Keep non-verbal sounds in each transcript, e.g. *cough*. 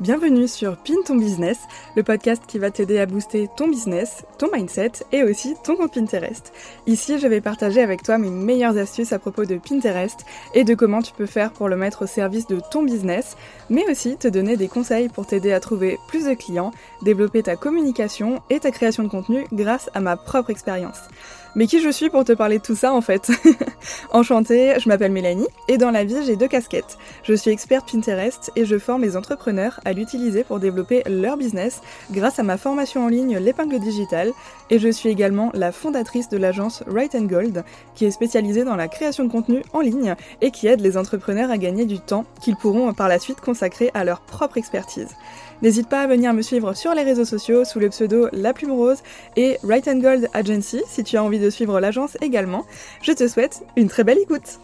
Bienvenue sur Pin ton business, le podcast qui va t'aider à booster ton business, ton mindset et aussi ton compte Pinterest. Ici, je vais partager avec toi mes meilleures astuces à propos de Pinterest et de comment tu peux faire pour le mettre au service de ton business, mais aussi te donner des conseils pour t'aider à trouver plus de clients, développer ta communication et ta création de contenu grâce à ma propre expérience. Mais qui je suis pour te parler de tout ça en fait *laughs* Enchantée, je m'appelle Mélanie et dans la vie j'ai deux casquettes. Je suis experte Pinterest et je forme les entrepreneurs à l'utiliser pour développer leur business grâce à ma formation en ligne L'épingle digitale et je suis également la fondatrice de l'agence Right Gold qui est spécialisée dans la création de contenu en ligne et qui aide les entrepreneurs à gagner du temps qu'ils pourront par la suite consacrer à leur propre expertise. N'hésite pas à venir me suivre sur les réseaux sociaux sous le pseudo La Plume Rose et Right Gold Agency si tu as envie de suivre l'agence également. Je te souhaite une très belle écoute.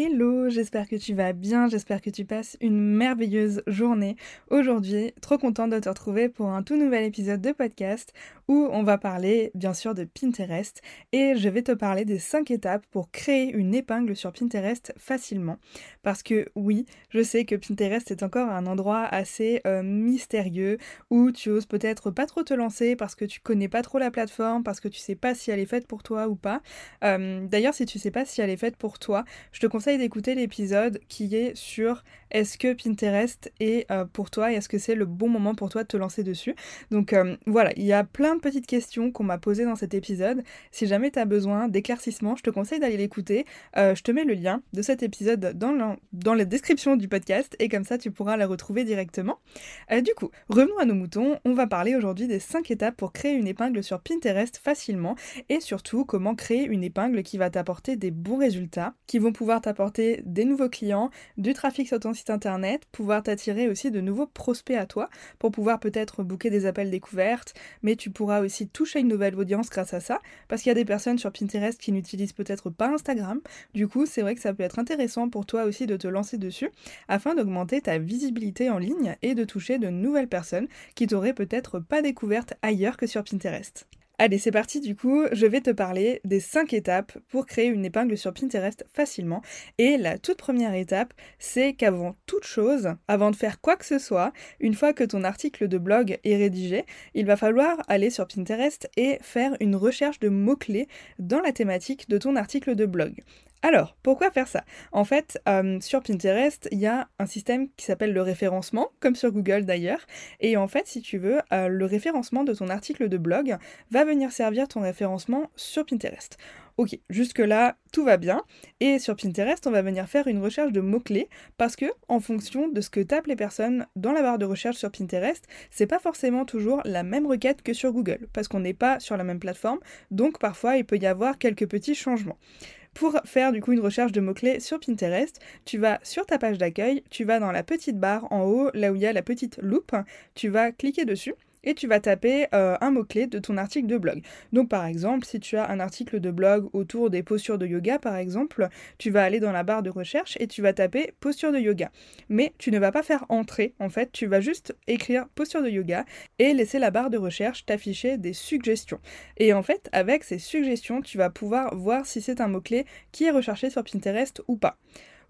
Hello, j'espère que tu vas bien, j'espère que tu passes une merveilleuse journée aujourd'hui. Trop contente de te retrouver pour un tout nouvel épisode de podcast où on va parler bien sûr de Pinterest et je vais te parler des 5 étapes pour créer une épingle sur Pinterest facilement. Parce que oui, je sais que Pinterest est encore un endroit assez euh, mystérieux où tu oses peut-être pas trop te lancer parce que tu connais pas trop la plateforme, parce que tu sais pas si elle est faite pour toi ou pas. Euh, d'ailleurs, si tu sais pas si elle est faite pour toi, je te conseille d'écouter l'épisode qui est sur est-ce que Pinterest est euh, pour toi et est-ce que c'est le bon moment pour toi de te lancer dessus. Donc voilà, il y a plein petites questions qu'on m'a posées dans cet épisode. Si jamais tu as besoin d'éclaircissement, je te conseille d'aller l'écouter. Euh, je te mets le lien de cet épisode dans, dans la description du podcast et comme ça tu pourras la retrouver directement. Euh, du coup, revenons à nos moutons. On va parler aujourd'hui des 5 étapes pour créer une épingle sur Pinterest facilement et surtout comment créer une épingle qui va t'apporter des bons résultats, qui vont pouvoir t'apporter des nouveaux clients, du trafic sur ton site internet, pouvoir t'attirer aussi de nouveaux prospects à toi pour pouvoir peut-être booker des appels découvertes, mais tu pourras aussi toucher une nouvelle audience grâce à ça, parce qu'il y a des personnes sur Pinterest qui n'utilisent peut-être pas Instagram. Du coup, c'est vrai que ça peut être intéressant pour toi aussi de te lancer dessus, afin d'augmenter ta visibilité en ligne et de toucher de nouvelles personnes qui t'auraient peut-être pas découvertes ailleurs que sur Pinterest. Allez, c'est parti du coup, je vais te parler des 5 étapes pour créer une épingle sur Pinterest facilement. Et la toute première étape, c'est qu'avant toute chose, avant de faire quoi que ce soit, une fois que ton article de blog est rédigé, il va falloir aller sur Pinterest et faire une recherche de mots-clés dans la thématique de ton article de blog. Alors, pourquoi faire ça? En fait, euh, sur Pinterest, il y a un système qui s'appelle le référencement, comme sur Google d'ailleurs. Et en fait, si tu veux, euh, le référencement de ton article de blog va venir servir ton référencement sur Pinterest. Ok, jusque-là, tout va bien. Et sur Pinterest, on va venir faire une recherche de mots-clés parce que, en fonction de ce que tapent les personnes dans la barre de recherche sur Pinterest, c'est pas forcément toujours la même requête que sur Google parce qu'on n'est pas sur la même plateforme. Donc, parfois, il peut y avoir quelques petits changements. Pour faire du coup une recherche de mots-clés sur Pinterest, tu vas sur ta page d'accueil, tu vas dans la petite barre en haut, là où il y a la petite loupe, tu vas cliquer dessus et tu vas taper euh, un mot-clé de ton article de blog. Donc par exemple, si tu as un article de blog autour des postures de yoga par exemple, tu vas aller dans la barre de recherche et tu vas taper posture de yoga. Mais tu ne vas pas faire entrer en fait, tu vas juste écrire posture de yoga et laisser la barre de recherche t'afficher des suggestions. Et en fait, avec ces suggestions, tu vas pouvoir voir si c'est un mot-clé qui est recherché sur Pinterest ou pas.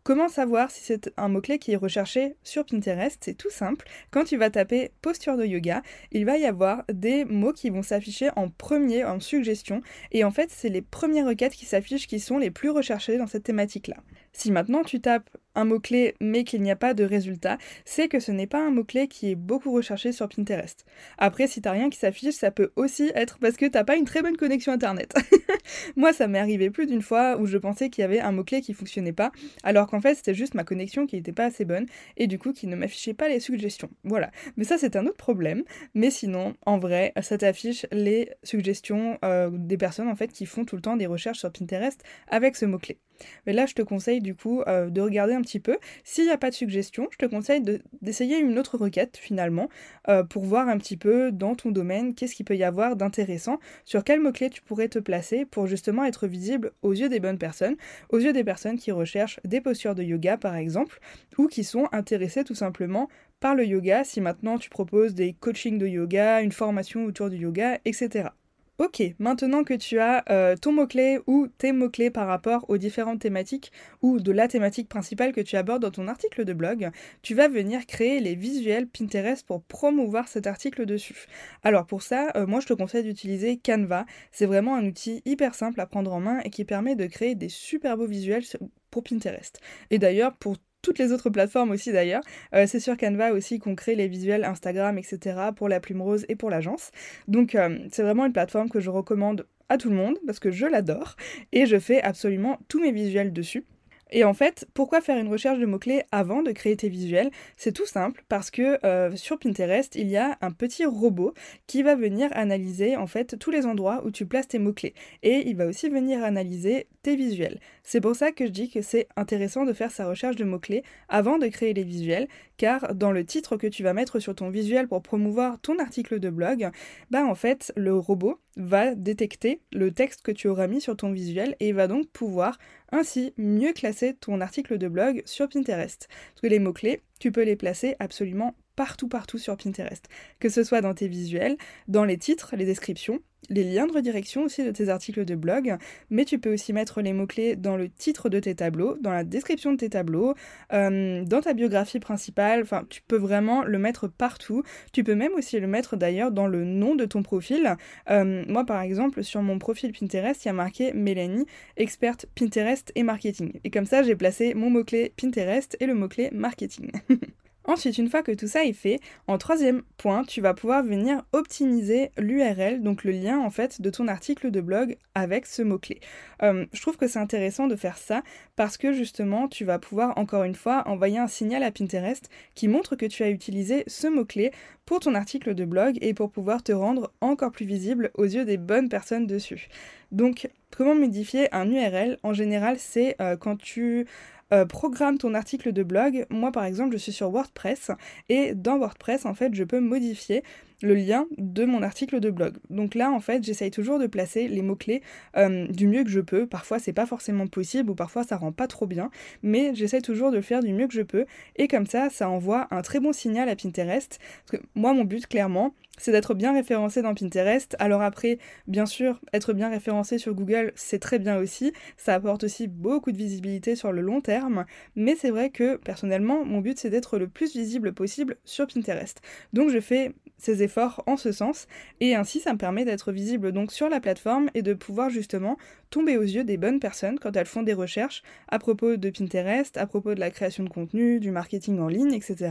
Comment savoir si c'est un mot-clé qui est recherché sur Pinterest? C'est tout simple. Quand tu vas taper posture de yoga, il va y avoir des mots qui vont s'afficher en premier, en suggestion. Et en fait, c'est les premières requêtes qui s'affichent qui sont les plus recherchées dans cette thématique-là. Si maintenant tu tapes un mot-clé mais qu'il n'y a pas de résultat, c'est que ce n'est pas un mot-clé qui est beaucoup recherché sur Pinterest. Après, si t'as rien qui s'affiche, ça peut aussi être parce que t'as pas une très bonne connexion internet. *laughs* Moi, ça m'est arrivé plus d'une fois où je pensais qu'il y avait un mot-clé qui fonctionnait pas, alors qu'en fait c'était juste ma connexion qui n'était pas assez bonne et du coup qui ne m'affichait pas les suggestions. Voilà. Mais ça c'est un autre problème. Mais sinon, en vrai, ça t'affiche les suggestions euh, des personnes en fait qui font tout le temps des recherches sur Pinterest avec ce mot-clé. Mais là, je te conseille du coup euh, de regarder un petit peu. S'il n'y a pas de suggestion, je te conseille d'essayer une autre requête finalement euh, pour voir un petit peu dans ton domaine qu'est-ce qu'il peut y avoir d'intéressant, sur quel mot-clé tu pourrais te placer pour justement être visible aux yeux des bonnes personnes, aux yeux des personnes qui recherchent des postures de yoga par exemple, ou qui sont intéressées tout simplement par le yoga si maintenant tu proposes des coachings de yoga, une formation autour du yoga, etc. Ok, maintenant que tu as euh, ton mot-clé ou tes mots-clés par rapport aux différentes thématiques ou de la thématique principale que tu abordes dans ton article de blog, tu vas venir créer les visuels Pinterest pour promouvoir cet article dessus. Alors pour ça, euh, moi je te conseille d'utiliser Canva. C'est vraiment un outil hyper simple à prendre en main et qui permet de créer des super beaux visuels pour Pinterest. Et d'ailleurs, pour toutes les autres plateformes aussi d'ailleurs. Euh, c'est sur Canva aussi qu'on crée les visuels Instagram, etc. pour la plume rose et pour l'agence. Donc euh, c'est vraiment une plateforme que je recommande à tout le monde parce que je l'adore et je fais absolument tous mes visuels dessus. Et en fait, pourquoi faire une recherche de mots-clés avant de créer tes visuels? C'est tout simple parce que euh, sur Pinterest, il y a un petit robot qui va venir analyser en fait tous les endroits où tu places tes mots-clés. Et il va aussi venir analyser tes visuels. C'est pour ça que je dis que c'est intéressant de faire sa recherche de mots-clés avant de créer les visuels, car dans le titre que tu vas mettre sur ton visuel pour promouvoir ton article de blog, bah en fait, le robot va détecter le texte que tu auras mis sur ton visuel et va donc pouvoir ainsi mieux classer ton article de blog sur Pinterest. Parce que les mots-clés, tu peux les placer absolument partout, partout sur Pinterest. Que ce soit dans tes visuels, dans les titres, les descriptions, les liens de redirection aussi de tes articles de blog, mais tu peux aussi mettre les mots-clés dans le titre de tes tableaux, dans la description de tes tableaux, euh, dans ta biographie principale, enfin tu peux vraiment le mettre partout. Tu peux même aussi le mettre d'ailleurs dans le nom de ton profil. Euh, moi par exemple, sur mon profil Pinterest, il y a marqué Mélanie, experte Pinterest et marketing. Et comme ça, j'ai placé mon mot-clé Pinterest et le mot-clé marketing. *laughs* Ensuite, une fois que tout ça est fait, en troisième point, tu vas pouvoir venir optimiser l'URL, donc le lien en fait de ton article de blog avec ce mot-clé. Euh, je trouve que c'est intéressant de faire ça parce que justement, tu vas pouvoir encore une fois envoyer un signal à Pinterest qui montre que tu as utilisé ce mot-clé pour ton article de blog et pour pouvoir te rendre encore plus visible aux yeux des bonnes personnes dessus. Donc, comment modifier un URL En général, c'est euh, quand tu euh, programme ton article de blog. Moi, par exemple, je suis sur WordPress et dans WordPress, en fait, je peux modifier le lien de mon article de blog. Donc là, en fait, j'essaye toujours de placer les mots-clés euh, du mieux que je peux. Parfois, c'est pas forcément possible ou parfois, ça rend pas trop bien, mais j'essaye toujours de le faire du mieux que je peux. Et comme ça, ça envoie un très bon signal à Pinterest. Parce que moi, mon but, clairement, c'est d'être bien référencé dans Pinterest. Alors après, bien sûr, être bien référencé sur Google, c'est très bien aussi. Ça apporte aussi beaucoup de visibilité sur le long terme. Mais c'est vrai que personnellement, mon but, c'est d'être le plus visible possible sur Pinterest. Donc je fais ces efforts en ce sens et ainsi ça me permet d'être visible donc sur la plateforme et de pouvoir justement tomber aux yeux des bonnes personnes quand elles font des recherches à propos de Pinterest, à propos de la création de contenu, du marketing en ligne, etc.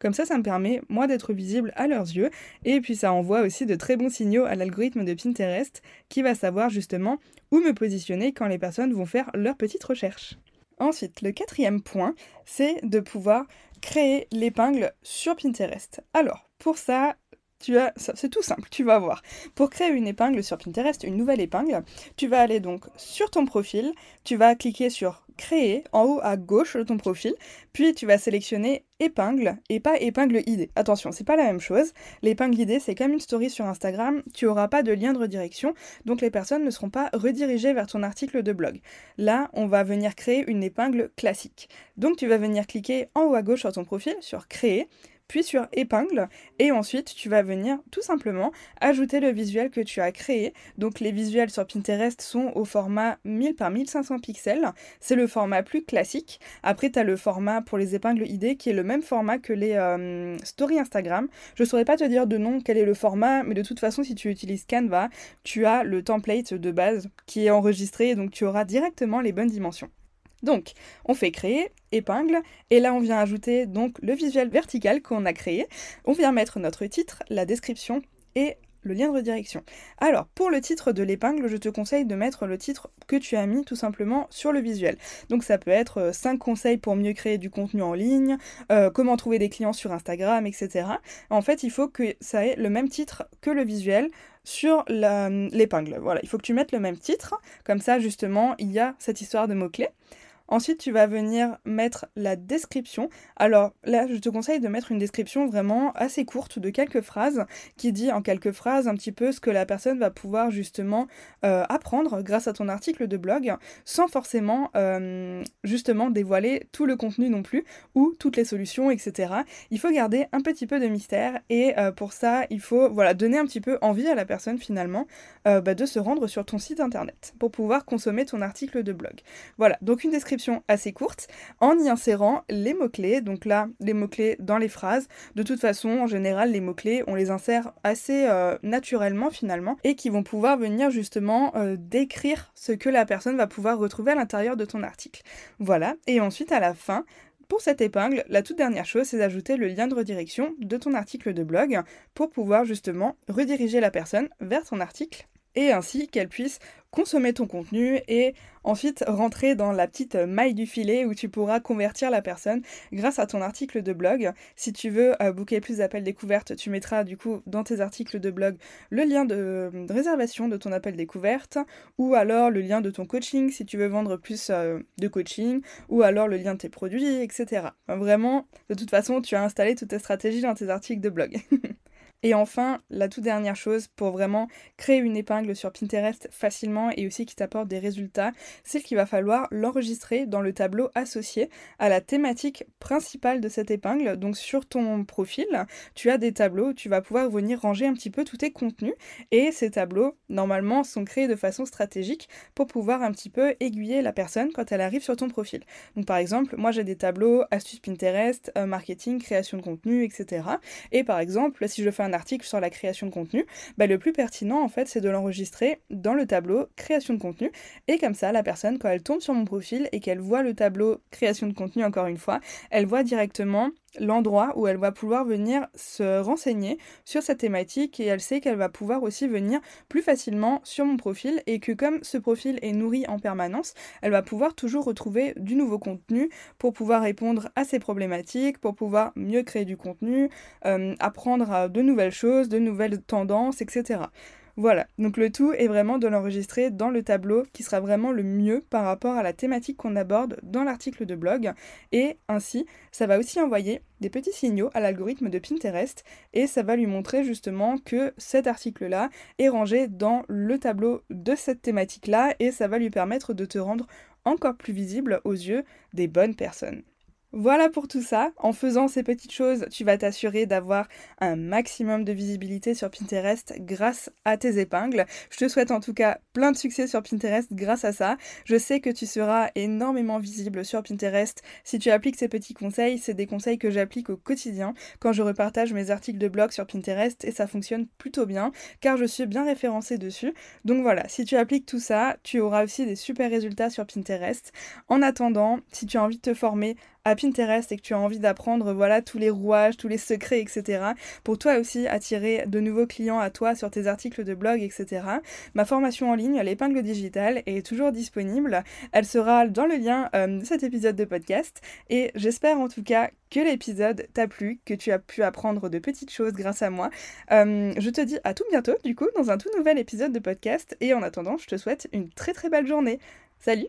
Comme ça, ça me permet moi d'être visible à leurs yeux et puis ça envoie aussi de très bons signaux à l'algorithme de Pinterest qui va savoir justement où me positionner quand les personnes vont faire leurs petites recherches. Ensuite, le quatrième point, c'est de pouvoir créer l'épingle sur Pinterest. Alors, pour ça, c'est tout simple, tu vas voir. Pour créer une épingle sur Pinterest, une nouvelle épingle, tu vas aller donc sur ton profil, tu vas cliquer sur créer en haut à gauche de ton profil, puis tu vas sélectionner épingle et pas épingle ID. Attention, c'est pas la même chose. L'épingle ID, c'est comme une story sur Instagram, tu auras pas de lien de redirection, donc les personnes ne seront pas redirigées vers ton article de blog. Là, on va venir créer une épingle classique. Donc tu vas venir cliquer en haut à gauche sur ton profil sur créer puis sur épingle, et ensuite tu vas venir tout simplement ajouter le visuel que tu as créé. Donc les visuels sur Pinterest sont au format 1000 par 1500 pixels, c'est le format plus classique. Après tu as le format pour les épingles ID qui est le même format que les euh, stories Instagram. Je saurais pas te dire de nom quel est le format, mais de toute façon si tu utilises Canva, tu as le template de base qui est enregistré, donc tu auras directement les bonnes dimensions. Donc, on fait créer, épingle, et là on vient ajouter donc le visuel vertical qu'on a créé. On vient mettre notre titre, la description et le lien de redirection. Alors, pour le titre de l'épingle, je te conseille de mettre le titre que tu as mis tout simplement sur le visuel. Donc ça peut être 5 euh, conseils pour mieux créer du contenu en ligne, euh, comment trouver des clients sur Instagram, etc. En fait, il faut que ça ait le même titre que le visuel sur l'épingle. Voilà, il faut que tu mettes le même titre, comme ça justement, il y a cette histoire de mots-clés. Ensuite, tu vas venir mettre la description. Alors là, je te conseille de mettre une description vraiment assez courte de quelques phrases qui dit en quelques phrases un petit peu ce que la personne va pouvoir justement euh, apprendre grâce à ton article de blog sans forcément euh, justement dévoiler tout le contenu non plus ou toutes les solutions, etc. Il faut garder un petit peu de mystère et euh, pour ça, il faut voilà, donner un petit peu envie à la personne finalement bah, de se rendre sur ton site internet pour pouvoir consommer ton article de blog. Voilà, donc une description assez courte en y insérant les mots-clés. Donc là, les mots-clés dans les phrases. De toute façon, en général, les mots-clés, on les insère assez euh, naturellement finalement et qui vont pouvoir venir justement euh, décrire ce que la personne va pouvoir retrouver à l'intérieur de ton article. Voilà, et ensuite à la fin, pour cette épingle, la toute dernière chose, c'est d'ajouter le lien de redirection de ton article de blog pour pouvoir justement rediriger la personne vers ton article et ainsi qu'elle puisse consommer ton contenu et ensuite rentrer dans la petite maille du filet où tu pourras convertir la personne grâce à ton article de blog. Si tu veux euh, booker plus d'appels découvertes, tu mettras du coup dans tes articles de blog le lien de, réservation de ton appel découverte ou alors le lien de ton coaching si tu veux vendre plus euh, de coaching ou alors le lien de tes produits, etc. Vraiment, de toute façon, tu as installé toutes tes stratégies dans tes articles de blog. *laughs* Et enfin, la toute dernière chose pour vraiment créer une épingle sur Pinterest facilement et aussi qui t'apporte des résultats, c'est qu'il va falloir l'enregistrer dans le tableau associé à la thématique principale de cette épingle. Donc sur ton profil, tu as des tableaux où tu vas pouvoir venir ranger un petit peu tous tes contenus et ces tableaux, normalement, sont créés de façon stratégique pour pouvoir un petit peu aiguiller la personne quand elle arrive sur ton profil. Donc par exemple, moi j'ai des tableaux astuces Pinterest, euh, marketing, création de contenu, etc. Et par exemple, si je fais un article sur la création de contenu, bah, le plus pertinent en fait c'est de l'enregistrer dans le tableau création de contenu. Et comme ça la personne quand elle tombe sur mon profil et qu'elle voit le tableau création de contenu encore une fois, elle voit directement l'endroit où elle va pouvoir venir se renseigner sur cette thématique et elle sait qu'elle va pouvoir aussi venir plus facilement sur mon profil et que comme ce profil est nourri en permanence, elle va pouvoir toujours retrouver du nouveau contenu pour pouvoir répondre à ses problématiques, pour pouvoir mieux créer du contenu, euh, apprendre de nouvelles choses, de nouvelles tendances, etc. Voilà, donc le tout est vraiment de l'enregistrer dans le tableau qui sera vraiment le mieux par rapport à la thématique qu'on aborde dans l'article de blog. Et ainsi, ça va aussi envoyer des petits signaux à l'algorithme de Pinterest et ça va lui montrer justement que cet article-là est rangé dans le tableau de cette thématique-là et ça va lui permettre de te rendre encore plus visible aux yeux des bonnes personnes. Voilà pour tout ça. En faisant ces petites choses, tu vas t'assurer d'avoir un maximum de visibilité sur Pinterest grâce à tes épingles. Je te souhaite en tout cas plein de succès sur Pinterest grâce à ça. Je sais que tu seras énormément visible sur Pinterest si tu appliques ces petits conseils. C'est des conseils que j'applique au quotidien quand je repartage mes articles de blog sur Pinterest et ça fonctionne plutôt bien car je suis bien référencée dessus. Donc voilà, si tu appliques tout ça, tu auras aussi des super résultats sur Pinterest. En attendant, si tu as envie de te former à Pinterest et que tu as envie d'apprendre voilà tous les rouages, tous les secrets, etc. Pour toi aussi attirer de nouveaux clients à toi sur tes articles de blog, etc. Ma formation en ligne, l'épingle digitale, est toujours disponible. Elle sera dans le lien euh, de cet épisode de podcast et j'espère en tout cas que l'épisode t'a plu, que tu as pu apprendre de petites choses grâce à moi. Euh, je te dis à tout bientôt du coup dans un tout nouvel épisode de podcast et en attendant je te souhaite une très très belle journée. Salut